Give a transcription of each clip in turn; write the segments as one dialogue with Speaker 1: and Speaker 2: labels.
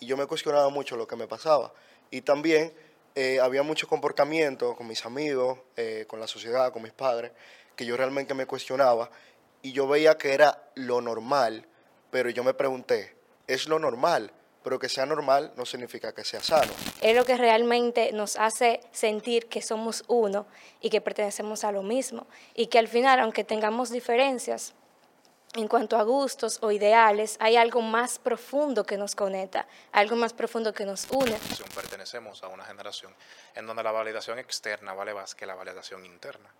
Speaker 1: y yo me cuestionaba mucho lo que me pasaba. Y también eh, había mucho comportamiento con mis amigos, eh, con la sociedad, con mis padres, que yo realmente me cuestionaba y yo veía que era lo normal, pero yo me pregunté, ¿es lo normal? Pero que sea normal no significa que sea sano.
Speaker 2: Es lo que realmente nos hace sentir que somos uno y que pertenecemos a lo mismo. Y que al final, aunque tengamos diferencias, en cuanto a gustos o ideales, hay algo más profundo que nos conecta, algo más profundo que nos une.
Speaker 3: Pertenecemos a una generación en donde la validación externa vale más que la validación interna.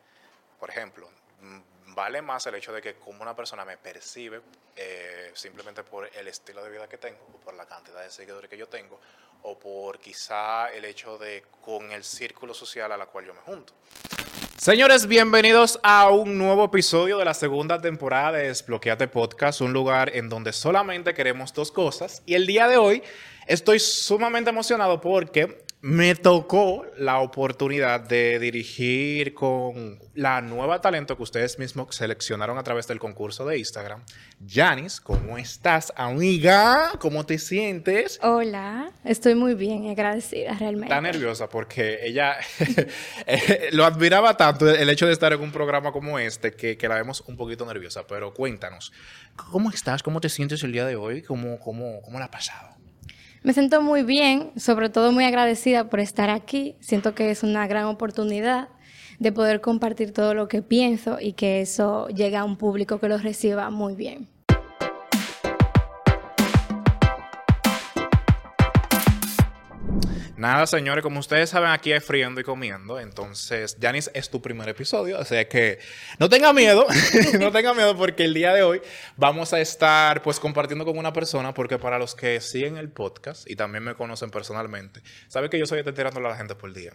Speaker 3: Por ejemplo, mm, vale más el hecho de que como una persona me percibe eh, simplemente por el estilo de vida que tengo, o por la cantidad de seguidores que yo tengo, o por quizá el hecho de con el círculo social a la cual yo me junto. Señores, bienvenidos a un nuevo episodio de la segunda temporada de Desbloqueate Podcast, un lugar en donde solamente queremos dos cosas. Y el día de hoy estoy sumamente emocionado porque me tocó la oportunidad de dirigir con la nueva talento que ustedes mismos seleccionaron a través del concurso de Instagram. Janis, ¿cómo estás, amiga? ¿Cómo te sientes?
Speaker 2: Hola, estoy muy bien, agradecida realmente.
Speaker 3: Está nerviosa porque ella eh, lo admiraba tanto el hecho de estar en un programa como este que, que, la vemos un poquito nerviosa. Pero cuéntanos, ¿cómo estás? ¿Cómo te sientes el día de hoy? ¿Cómo, cómo, cómo la ha pasado?
Speaker 2: Me siento muy bien, sobre todo muy agradecida por estar aquí. Siento que es una gran oportunidad de poder compartir todo lo que pienso y que eso llegue a un público que lo reciba muy bien.
Speaker 3: Nada, señores, como ustedes saben, aquí es friendo y comiendo. Entonces, Janis, es tu primer episodio. O sea que no tenga miedo, no tenga miedo porque el día de hoy vamos a estar pues compartiendo con una persona porque para los que siguen el podcast y también me conocen personalmente, saben que yo soy tirándole a la gente por día.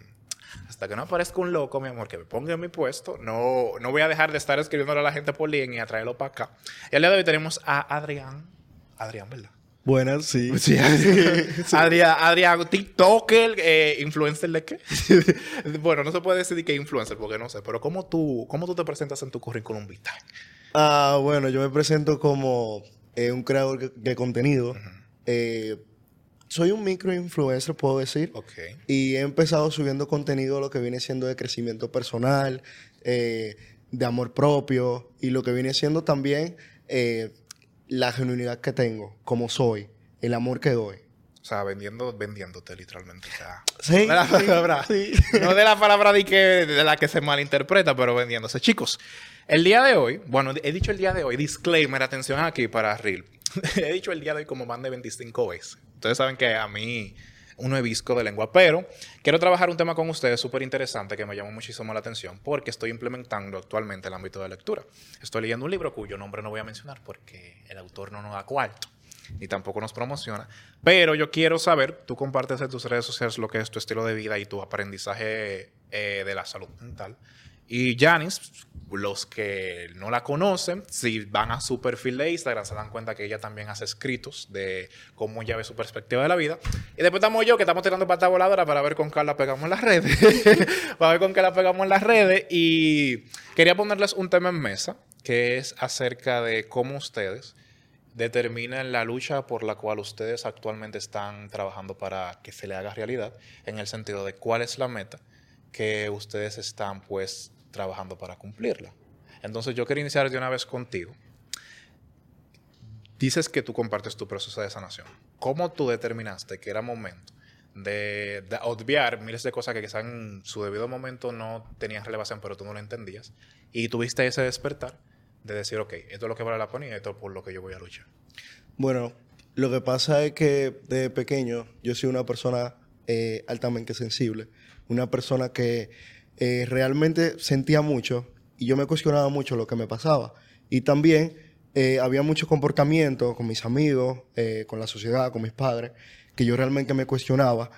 Speaker 3: Hasta que no aparezca un loco, mi amor, que me ponga en mi puesto, no, no voy a dejar de estar escribiéndole a la gente por link y a traerlo para acá. Y el día de hoy tenemos a Adrián. Adrián, ¿verdad?
Speaker 1: Buenas, sí.
Speaker 3: Adrián, Adrián, TikToker, eh, influencer de qué? bueno, no se puede decir que influencer porque no sé, pero ¿cómo tú, cómo tú te presentas en tu currículum vital?
Speaker 1: Ah, bueno, yo me presento como eh, un creador de contenido. Eh, soy un micro influencer, puedo decir.
Speaker 3: Okay.
Speaker 1: Y he empezado subiendo contenido, lo que viene siendo de crecimiento personal, de amor propio y lo que viene siendo también la genuinidad que tengo, como soy, el amor que doy.
Speaker 3: O sea, vendiendo, vendiéndote literalmente.
Speaker 1: sí,
Speaker 3: de la palabra, No de la palabra de, que, de la que se malinterpreta, pero vendiéndose. Chicos, el día de hoy, bueno, he dicho el día de hoy, disclaimer, atención aquí para Real. he dicho el día de hoy como más de 25 veces. Ustedes saben que a mí uno es visco de lengua, pero quiero trabajar un tema con ustedes súper interesante que me llamó muchísimo la atención porque estoy implementando actualmente el ámbito de lectura. Estoy leyendo un libro cuyo nombre no voy a mencionar porque el autor no nos da cuarto ni tampoco nos promociona. Pero yo quiero saber, tú compartes en tus redes sociales lo que es tu estilo de vida y tu aprendizaje eh, de la salud mental. Y Janice, los que no la conocen, si van a su perfil de Instagram, se dan cuenta que ella también hace escritos de cómo ella ve su perspectiva de la vida. Y después estamos yo, que estamos tirando pata voladora para ver con qué la pegamos en las redes. para ver con qué la pegamos en las redes. Y quería ponerles un tema en mesa, que es acerca de cómo ustedes determinan la lucha por la cual ustedes actualmente están trabajando para que se le haga realidad, en el sentido de cuál es la meta que ustedes están pues trabajando para cumplirla. Entonces yo quería iniciar de una vez contigo. Dices que tú compartes tu proceso de sanación. ¿Cómo tú determinaste que era momento de, obviar miles de cosas que quizás en su debido momento no tenían relevación, pero tú no lo entendías? Y tuviste ese despertar de decir, ok, esto es lo que vale la pena y esto es por lo que yo voy a luchar.
Speaker 1: Bueno, lo que pasa es que de pequeño yo soy una persona eh, altamente sensible, una persona que eh, realmente sentía mucho y yo me cuestionaba mucho lo que me pasaba. Y también eh, había mucho comportamiento con mis amigos, eh, con la sociedad, con mis padres, que yo realmente me cuestionaba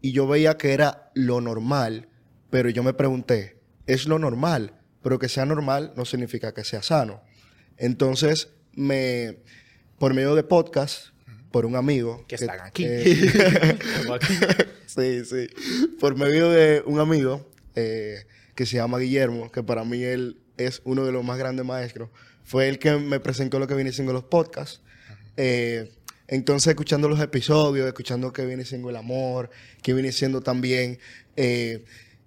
Speaker 1: y yo veía que era lo normal, pero yo me pregunté, ¿es lo normal? Pero que sea normal no significa que sea sano. Entonces, me, por medio de podcast, por un amigo.
Speaker 3: Que, están aquí.
Speaker 1: sí, sí. Por medio de un amigo eh, que se llama Guillermo, que para mí él es uno de los más grandes maestros. Fue el que me presentó lo que viene siendo los podcasts. Eh, Entonces, escuchando los episodios, escuchando qué viene siendo el amor, qué viene siendo también eh,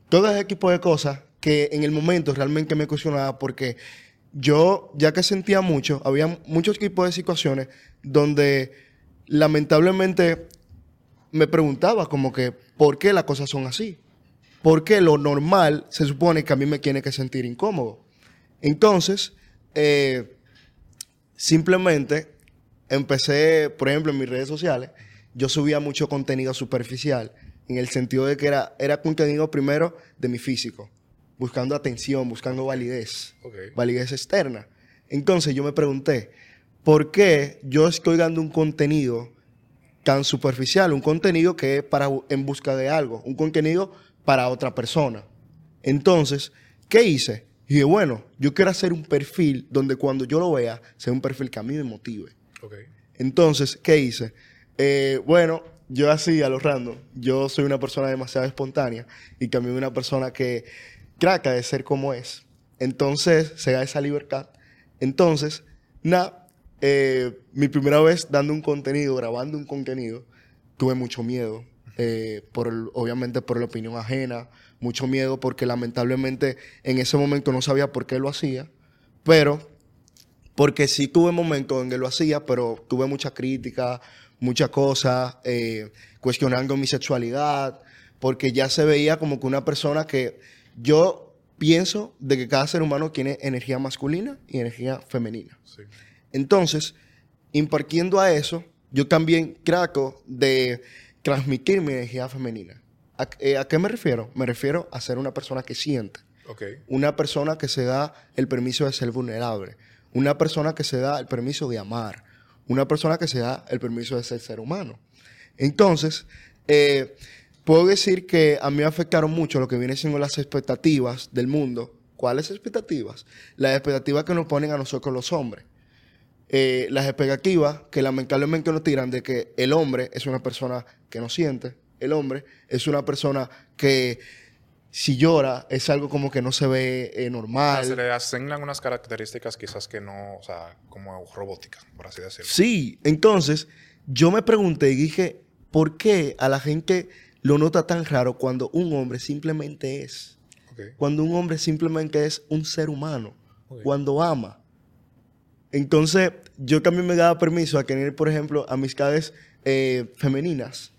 Speaker 1: todo ese equipo de cosas que en el momento realmente me cuestionaba porque yo, ya que sentía mucho, había muchos tipos de situaciones donde lamentablemente me preguntaba como que, ¿por qué las cosas son así? ¿Por qué lo normal se supone que a mí me tiene que sentir incómodo? Entonces, eh, simplemente empecé, por ejemplo, en mis redes sociales, yo subía mucho contenido superficial, en el sentido de que era, era contenido primero de mi físico, buscando atención, buscando validez, validez externa. Entonces yo me pregunté, ¿por qué yo estoy dando un contenido tan superficial, un contenido que es para, en busca de algo, un contenido para otra persona? Entonces, ¿qué hice? Y dije, bueno, yo quiero hacer un perfil donde cuando yo lo vea, sea un perfil que a mí me motive. Entonces, ¿qué hice? Eh, bueno, yo así, a lo random, yo soy una persona demasiado espontánea y también una persona que trata de ser como es. Entonces, se da esa libertad. Entonces, nada, eh, mi primera vez dando un contenido, grabando un contenido, tuve mucho miedo. Eh, por obviamente por la opinión ajena, mucho miedo porque lamentablemente en ese momento no sabía por qué lo hacía, pero porque sí tuve momentos en que lo hacía, pero tuve mucha crítica, muchas cosas, eh, cuestionando mi sexualidad, porque ya se veía como que una persona que yo pienso de que cada ser humano tiene energía masculina y energía femenina. Entonces, impartiendo a eso, yo también trato de transmitir mi energía femenina. Eh, ¿A, qué me refiero? Me refiero a ser una persona que siente. Una persona que se da el permiso de ser vulnerable. Una persona que se da el permiso de amar una persona que se da el permiso de ser ser humano. Entonces, eh, puedo decir que a mí me afectaron mucho lo que viene siendo las expectativas del mundo. ¿Cuáles expectativas? Las expectativas que nos ponen a nosotros los hombres. Eh, las expectativas que lamentablemente nos tiran de que el hombre es una persona que no siente, el hombre es una persona que si llora, es algo como que no se ve eh, normal.
Speaker 3: se le asignan unas características quizás que no, o sea, como robóticas, por así decirlo.
Speaker 1: Sí, entonces yo me pregunté y dije, ¿por qué a la gente lo nota tan raro cuando un hombre simplemente es? Cuando un hombre simplemente es un ser humano, cuando ama. Entonces, yo también me daba permiso a tener, por ejemplo, amistades eh, femeninas.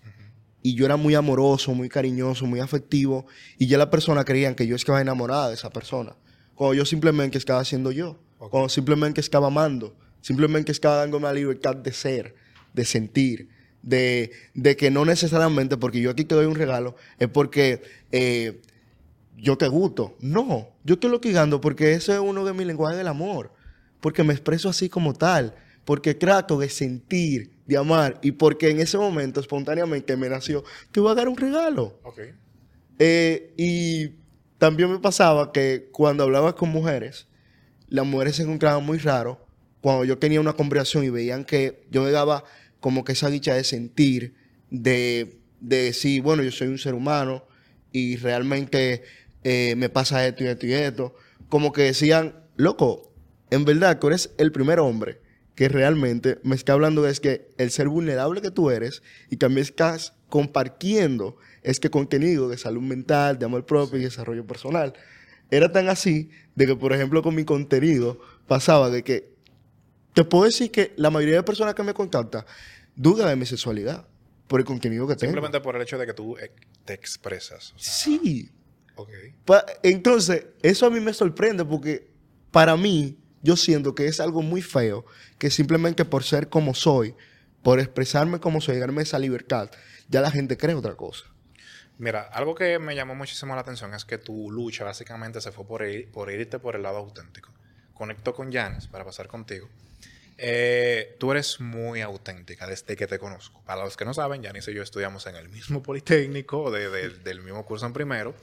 Speaker 1: Y yo era muy amoroso, muy cariñoso, muy afectivo, y ya la persona creían que yo estaba enamorada de esa persona, cuando yo simplemente estaba siendo yo, cuando simplemente estaba amando, simplemente estaba dándome la libertad de ser, de sentir, de, que no necesariamente porque yo aquí te doy un regalo, es porque eh, yo te gusto. No, yo estoy loquigando porque ese es uno de mis lenguajes del amor, porque me expreso así como tal, porque trato de sentir, de amar y porque en ese momento espontáneamente me nació, te voy a dar un regalo. Eh, y también me pasaba que cuando hablaba con mujeres, las mujeres se encontraban muy raro cuando yo tenía una conversación y veían que yo me daba como que esa dicha de sentir, de, decir, bueno, yo soy un ser humano y realmente eh, me pasa esto y esto y esto. Como que decían, loco, en verdad tú eres el primer hombre que realmente me está hablando es que el ser vulnerable que tú eres y también estás compartiendo este contenido de salud mental, de amor propio y desarrollo personal. Era tan así de que, por ejemplo, con mi contenido pasaba de que te puedo decir que la mayoría de personas que me contactan duda de mi sexualidad por el contenido que
Speaker 3: tengo. Simplemente por el hecho de que tú eh, te expresas.
Speaker 1: Sí. Entonces, eso a mí me sorprende porque para mí yo siento que es algo muy feo, que simplemente por ser como soy, por expresarme como soy, darme esa libertad, ya la gente cree otra cosa.
Speaker 3: Mira, algo que me llamó muchísimo la atención es que tu lucha básicamente se fue por, ir, por irte por el lado auténtico. Conecto con Janes para pasar contigo. Eh, tú eres muy auténtica desde que te conozco. Para los que no saben, Janis y yo estudiamos en el mismo Politécnico, del mismo curso en primero.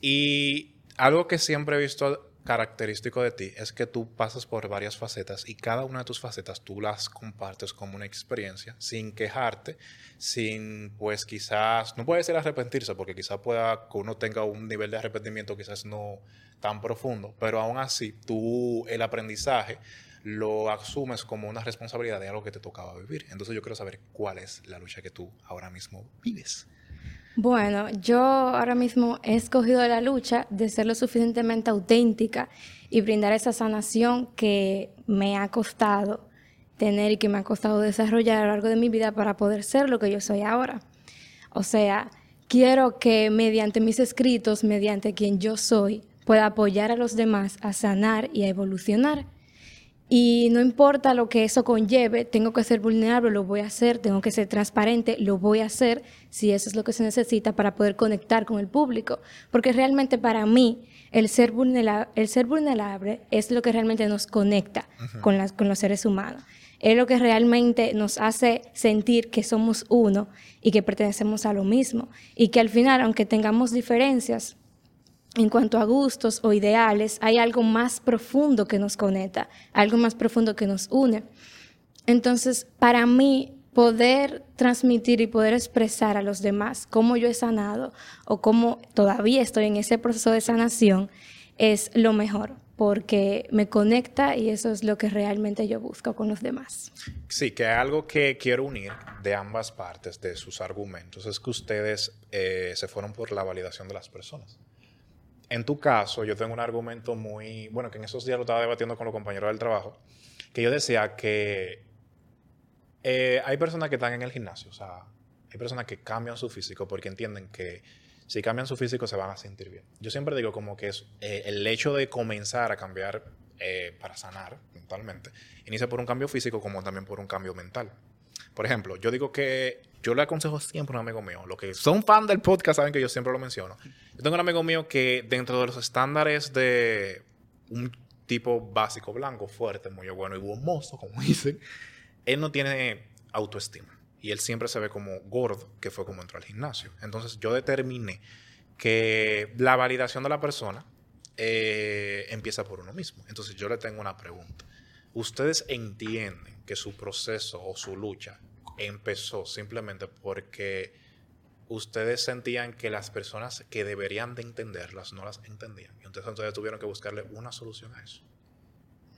Speaker 3: Y algo que siempre he visto característico de ti es que tú pasas por varias facetas y cada una de tus facetas tú las compartes como una experiencia sin quejarte, sin pues quizás, no puede ser arrepentirse porque quizás pueda que uno tenga un nivel de arrepentimiento quizás no tan profundo, pero aún así tú el aprendizaje lo asumes como una responsabilidad de algo que te tocaba vivir. Entonces yo quiero saber cuál es la lucha que tú ahora mismo vives.
Speaker 2: Bueno, yo ahora mismo he escogido la lucha de ser lo suficientemente auténtica y brindar esa sanación que me ha costado tener y que me ha costado desarrollar a lo largo de mi vida para poder ser lo que yo soy ahora. O sea, quiero que mediante mis escritos, mediante quien yo soy, pueda apoyar a los demás a sanar y a evolucionar. Y no importa lo que eso conlleve, tengo que ser vulnerable, lo voy a hacer, tengo que ser transparente, lo voy a hacer si eso es lo que se necesita para poder conectar con el público. Porque realmente para mí el ser, vulnerable, el ser vulnerable es lo que realmente nos conecta con, las, con los seres humanos. Es lo que realmente nos hace sentir que somos uno y que pertenecemos a lo mismo. Y que al final, aunque tengamos diferencias, en cuanto a gustos o ideales, hay algo más profundo que nos conecta, algo más profundo que nos une. Entonces, para mí, poder transmitir y poder expresar a los demás cómo yo he sanado o cómo todavía estoy en ese proceso de sanación es lo mejor, porque me conecta y eso es lo que realmente yo busco con los demás.
Speaker 3: Sí, que algo que quiero unir de ambas partes de sus argumentos es que ustedes eh, se fueron por la validación de las personas en tu caso, yo tengo un argumento muy, bueno, que en esos días lo estaba debatiendo con los compañeros del trabajo, que yo decía que eh, hay personas que están en el gimnasio, o sea, hay personas que cambian su físico porque entienden que si cambian su físico se van a sentir bien. Yo siempre digo como que eh, el hecho de comenzar a cambiar eh, para sanar mentalmente, inicia por un cambio físico como también por un cambio mental. Por ejemplo, yo digo que yo le aconsejo siempre a un amigo mío. Los que son fan del podcast saben que yo siempre lo menciono. Yo tengo un amigo mío que dentro de los estándares de un tipo básico blanco, fuerte, muy bueno y hermoso, como dicen, él no tiene autoestima. Y él siempre se ve como gordo, que fue como entró al gimnasio. Entonces yo determiné que la validación de la persona eh, empieza por uno mismo. Entonces yo le tengo una pregunta. ¿Ustedes entienden que su proceso o su lucha empezó simplemente porque ustedes sentían que las personas que deberían de entenderlas no las entendían. Y entonces, entonces tuvieron que buscarle una solución a eso.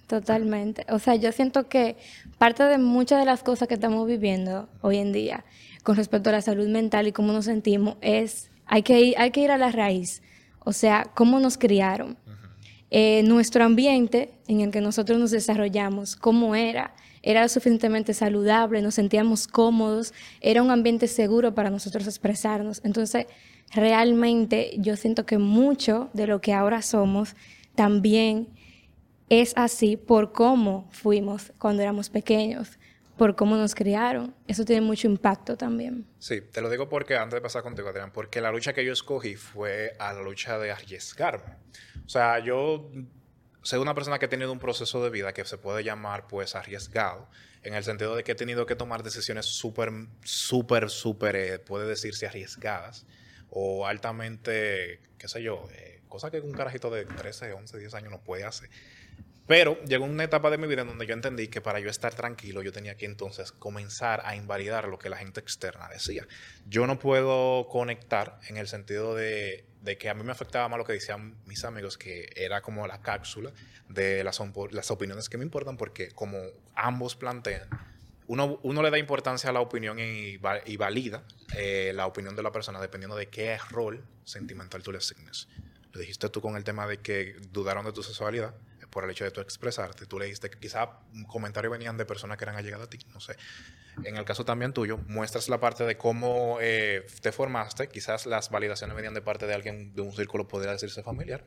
Speaker 2: Totalmente. O sea, yo siento que parte de muchas de las cosas que estamos viviendo hoy en día con respecto a la salud mental y cómo nos sentimos es, hay que ir, hay que ir a la raíz. O sea, cómo nos criaron. Eh, nuestro ambiente en el que nosotros nos desarrollamos, cómo era, era suficientemente saludable, nos sentíamos cómodos, era un ambiente seguro para nosotros expresarnos. Entonces, realmente yo siento que mucho de lo que ahora somos también es así por cómo fuimos cuando éramos pequeños, por cómo nos criaron. Eso tiene mucho impacto también.
Speaker 3: Sí, te lo digo porque antes de pasar contigo, Adrián, porque la lucha que yo escogí fue a la lucha de arriesgarme. O sea, yo soy una persona que ha tenido un proceso de vida que se puede llamar pues arriesgado, en el sentido de que he tenido que tomar decisiones súper, súper, súper, eh, puede decirse arriesgadas o altamente, qué sé yo, eh, cosa que un carajito de 13, 11, 10 años no puede hacer. Pero llegó una etapa de mi vida en donde yo entendí que para yo estar tranquilo yo tenía que entonces comenzar a invalidar lo que la gente externa decía. Yo no puedo conectar en el sentido de, que a mí me afectaba más lo que decían mis amigos, que era como la cápsula de las, opiniones que me importan, porque como ambos plantean, uno, le da importancia a la opinión y, valida eh, la opinión de la persona dependiendo de qué rol sentimental tú le asignes. Lo dijiste tú con el tema de que dudaron de tu sexualidad por el hecho de tú expresarte. Tú leíste que quizá un comentario venían de personas que eran allegadas a ti, no sé. En el caso también tuyo, muestras la parte de cómo eh, te formaste, quizás las validaciones venían de parte de alguien de un círculo, podría decirse familiar.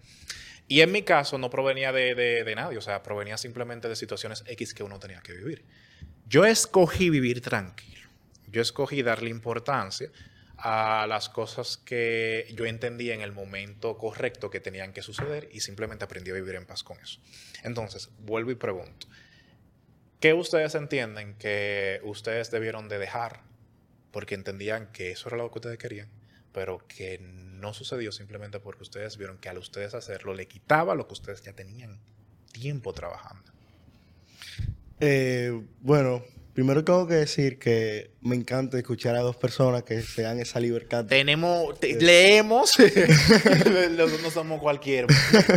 Speaker 3: Y en mi caso no provenía de, de, de nadie, o sea, provenía simplemente de situaciones X que uno tenía que vivir. Yo escogí vivir tranquilo. Yo escogí darle importancia a las cosas que yo entendía en el momento correcto que tenían que suceder y simplemente aprendí a vivir en paz con eso. Entonces, vuelvo y pregunto, ¿qué ustedes entienden que ustedes debieron de dejar porque entendían que eso era lo que ustedes querían, pero que no sucedió simplemente porque ustedes vieron que al ustedes hacerlo le quitaba lo que ustedes ya tenían tiempo trabajando?
Speaker 1: Eh, bueno, Primero tengo que decir que me encanta escuchar a dos personas que se dan esa libertad.
Speaker 3: Tenemos, leemos, nosotros no somos cualquier,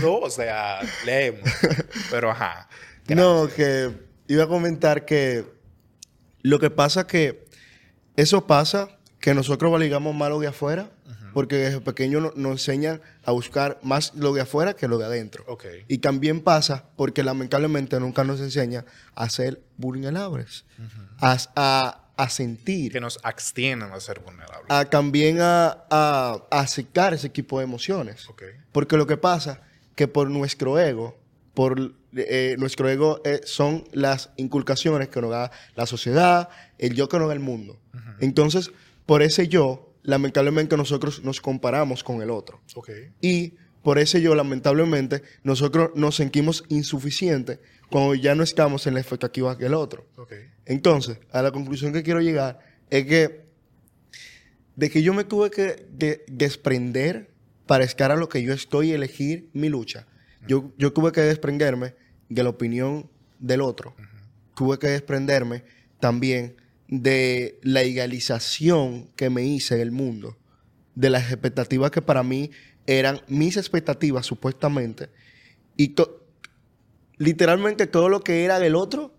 Speaker 3: o sea, leemos. Pero ajá,
Speaker 1: No, que iba a comentar que lo que pasa que eso pasa que nosotros validamos más lo de afuera, porque desde pequeño nos enseñan a buscar más lo de afuera que lo de adentro. Y también pasa porque lamentablemente nunca nos enseña a ser vulnerables, a, sentir.
Speaker 3: Que nos abstienen a ser vulnerables.
Speaker 1: A también a, a, aceptar ese tipo de emociones. Porque lo que pasa que por nuestro ego, por eh, nuestro ego eh, son las inculcaciones que nos da la sociedad, el yo que nos da el mundo. Entonces, por ese yo, lamentablemente nosotros nos comparamos con el otro. Y por ese yo, lamentablemente, nosotros nos sentimos insuficientes cuando ya no estamos en la expectativa que el otro. Entonces, a la conclusión que quiero llegar es que de que yo me tuve que desprender para estar a lo que yo estoy y elegir mi lucha. yo, yo tuve que desprenderme de la opinión del otro. Tuve que desprenderme también de la idealización que me hice en el mundo, de las expectativas que para mí eran mis expectativas supuestamente, y literalmente todo lo que era del otro,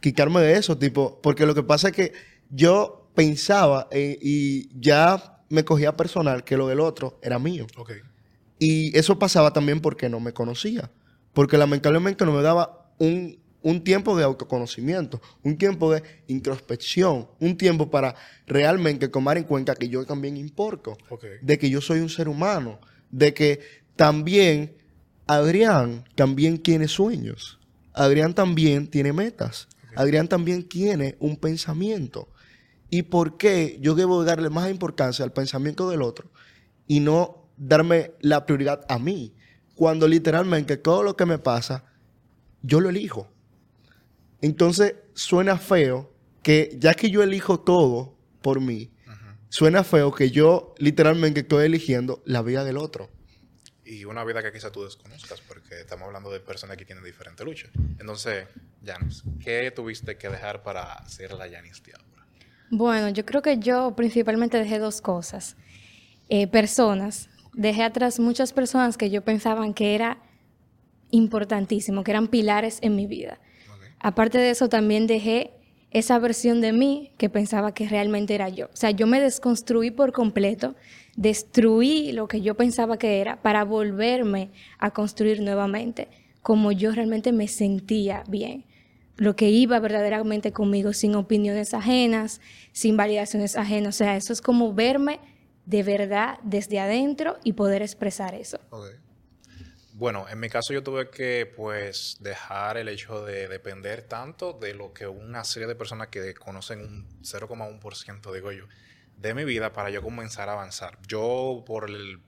Speaker 1: quitarme de eso, tipo, porque lo que pasa es que yo pensaba eh, y ya me cogía personal que lo del otro era mío. Y eso pasaba también porque no me conocía, porque lamentablemente no me daba un un tiempo de autoconocimiento, un tiempo de introspección, un tiempo para realmente tomar en cuenta que yo también importo, de que yo soy un ser humano, de que también Adrián también tiene sueños, Adrián también tiene metas, Adrián también tiene un pensamiento. ¿Y por qué yo debo darle más importancia al pensamiento del otro y no darme la prioridad a mí? Cuando literalmente todo lo que me pasa, yo lo elijo. Entonces suena feo que ya que yo elijo todo por mí, suena feo que yo literalmente estoy eligiendo la vida del otro.
Speaker 3: Y una vida que quizá tú desconozcas, porque estamos hablando de personas que tienen diferentes luchas. Entonces, Janis, ¿qué tuviste que dejar para ser la Janis de ahora?
Speaker 2: Bueno, yo creo que yo principalmente dejé dos cosas. Eh, personas. Dejé atrás muchas personas que yo pensaban que era importantísimo, que eran pilares en mi vida. Aparte de eso, también dejé esa versión de mí que pensaba que realmente era yo. O sea, yo me desconstruí por completo, destruí lo que yo pensaba que era para volverme a construir nuevamente como yo realmente me sentía bien. Lo que iba verdaderamente conmigo sin opiniones ajenas, sin validaciones ajenas. O sea, eso es como verme de verdad desde adentro y poder expresar eso.
Speaker 3: Bueno, en mi caso yo tuve que pues dejar el hecho de depender tanto de lo que una serie de personas que conocen un 0,1%, digo yo, de mi vida para yo comenzar a avanzar. Yo por el...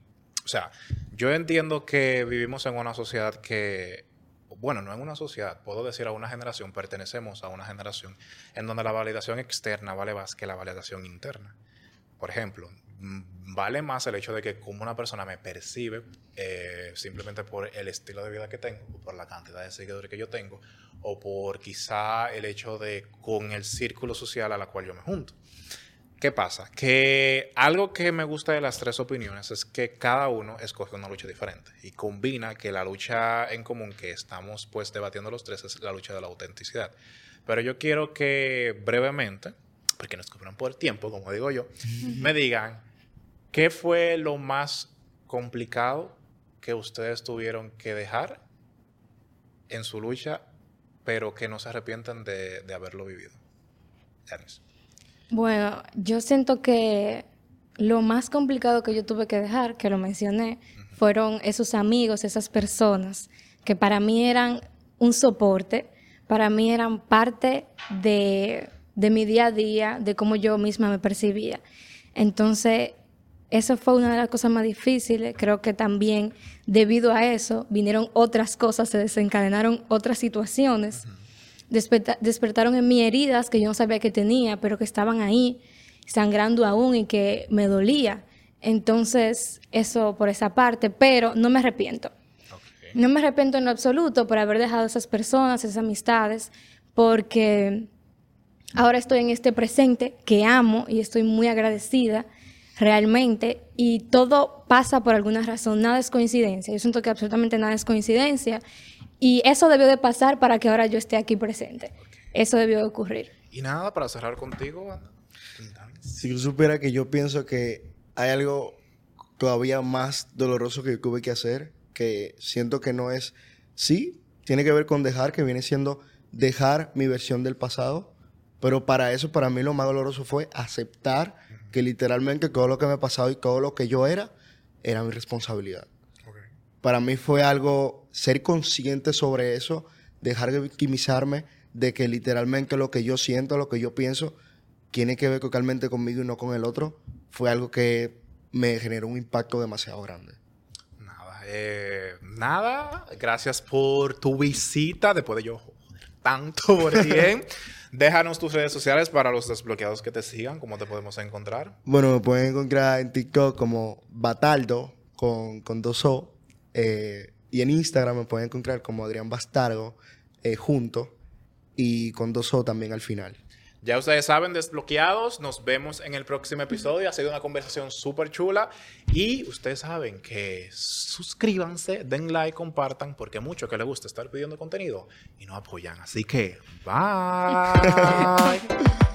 Speaker 3: O sea, yo entiendo que vivimos en una sociedad que... Bueno, no en una sociedad, puedo decir a una generación, pertenecemos a una generación en donde la validación externa vale más que la validación interna. Por ejemplo, vale más el hecho de que como una persona me percibe eh, simplemente por el estilo de vida que tengo, o por la cantidad de seguidores que yo tengo, o por quizá el hecho de con el círculo social a la cual yo me junto. ¿Qué pasa? Que algo que me gusta de las tres opiniones es que cada uno escoge una lucha diferente y combina que la lucha en común que estamos pues debatiendo los tres es la lucha de la autenticidad. Pero yo quiero que brevemente, porque nos cobran por tiempo, como digo yo, me digan ¿Qué fue lo más complicado que ustedes tuvieron que dejar en su lucha, pero que no se arrepientan de, haberlo vivido?
Speaker 2: Bueno, yo siento que lo más complicado que yo tuve que dejar, que lo mencioné, fueron esos amigos, esas personas que para mí eran un soporte, para mí eran parte de, de mi día a día, de cómo yo misma me percibía. Entonces, eso fue una de las cosas más difíciles. Creo que también debido a eso vinieron otras cosas, se desencadenaron otras situaciones. despertaron en mí heridas que yo no sabía que tenía, pero que estaban ahí, sangrando aún y que me dolía. Entonces, eso por esa parte, pero no me arrepiento. No me arrepiento en lo absoluto por haber dejado esas personas, esas amistades, porque ahora estoy en este presente que amo y estoy muy agradecida realmente y todo pasa por alguna razón, nada es coincidencia. Yo siento que absolutamente nada es coincidencia Y eso debió de pasar para que ahora yo esté aquí presente. Eso debió de ocurrir.
Speaker 3: Y nada, para cerrar contigo,
Speaker 1: Si yo supiera que yo pienso que hay algo todavía más doloroso que tuve que hacer, que siento que no es, sí, tiene que ver con dejar, que viene siendo dejar mi versión del pasado, pero para eso, para mí lo más doloroso fue aceptar que literalmente todo lo que me ha pasado y todo lo que yo era, era mi responsabilidad. Para mí fue algo, ser consciente sobre eso, dejar de victimizarme, de que literalmente lo que yo siento, lo que yo pienso, tiene que ver totalmente conmigo y no con el otro, fue algo que me generó un impacto demasiado grande.
Speaker 3: Nada, eh, nada, gracias por tu visita, después de yo joder tanto por bien. Déjanos tus redes sociales para los desbloqueados que te sigan, ¿cómo te podemos encontrar?
Speaker 1: Bueno, me pueden encontrar en TikTok como Bataldo, con, con dos O, eh, y en Instagram me pueden encontrar como Adrián Bastardo, eh, junto y con dos O también al final.
Speaker 3: Ya ustedes saben, desbloqueados, nos vemos en el próximo episodio. Ha sido una conversación súper chula. Y ustedes saben que suscríbanse, den like, compartan, porque mucho que les gusta estar pidiendo contenido y no apoyan. Así que, bye.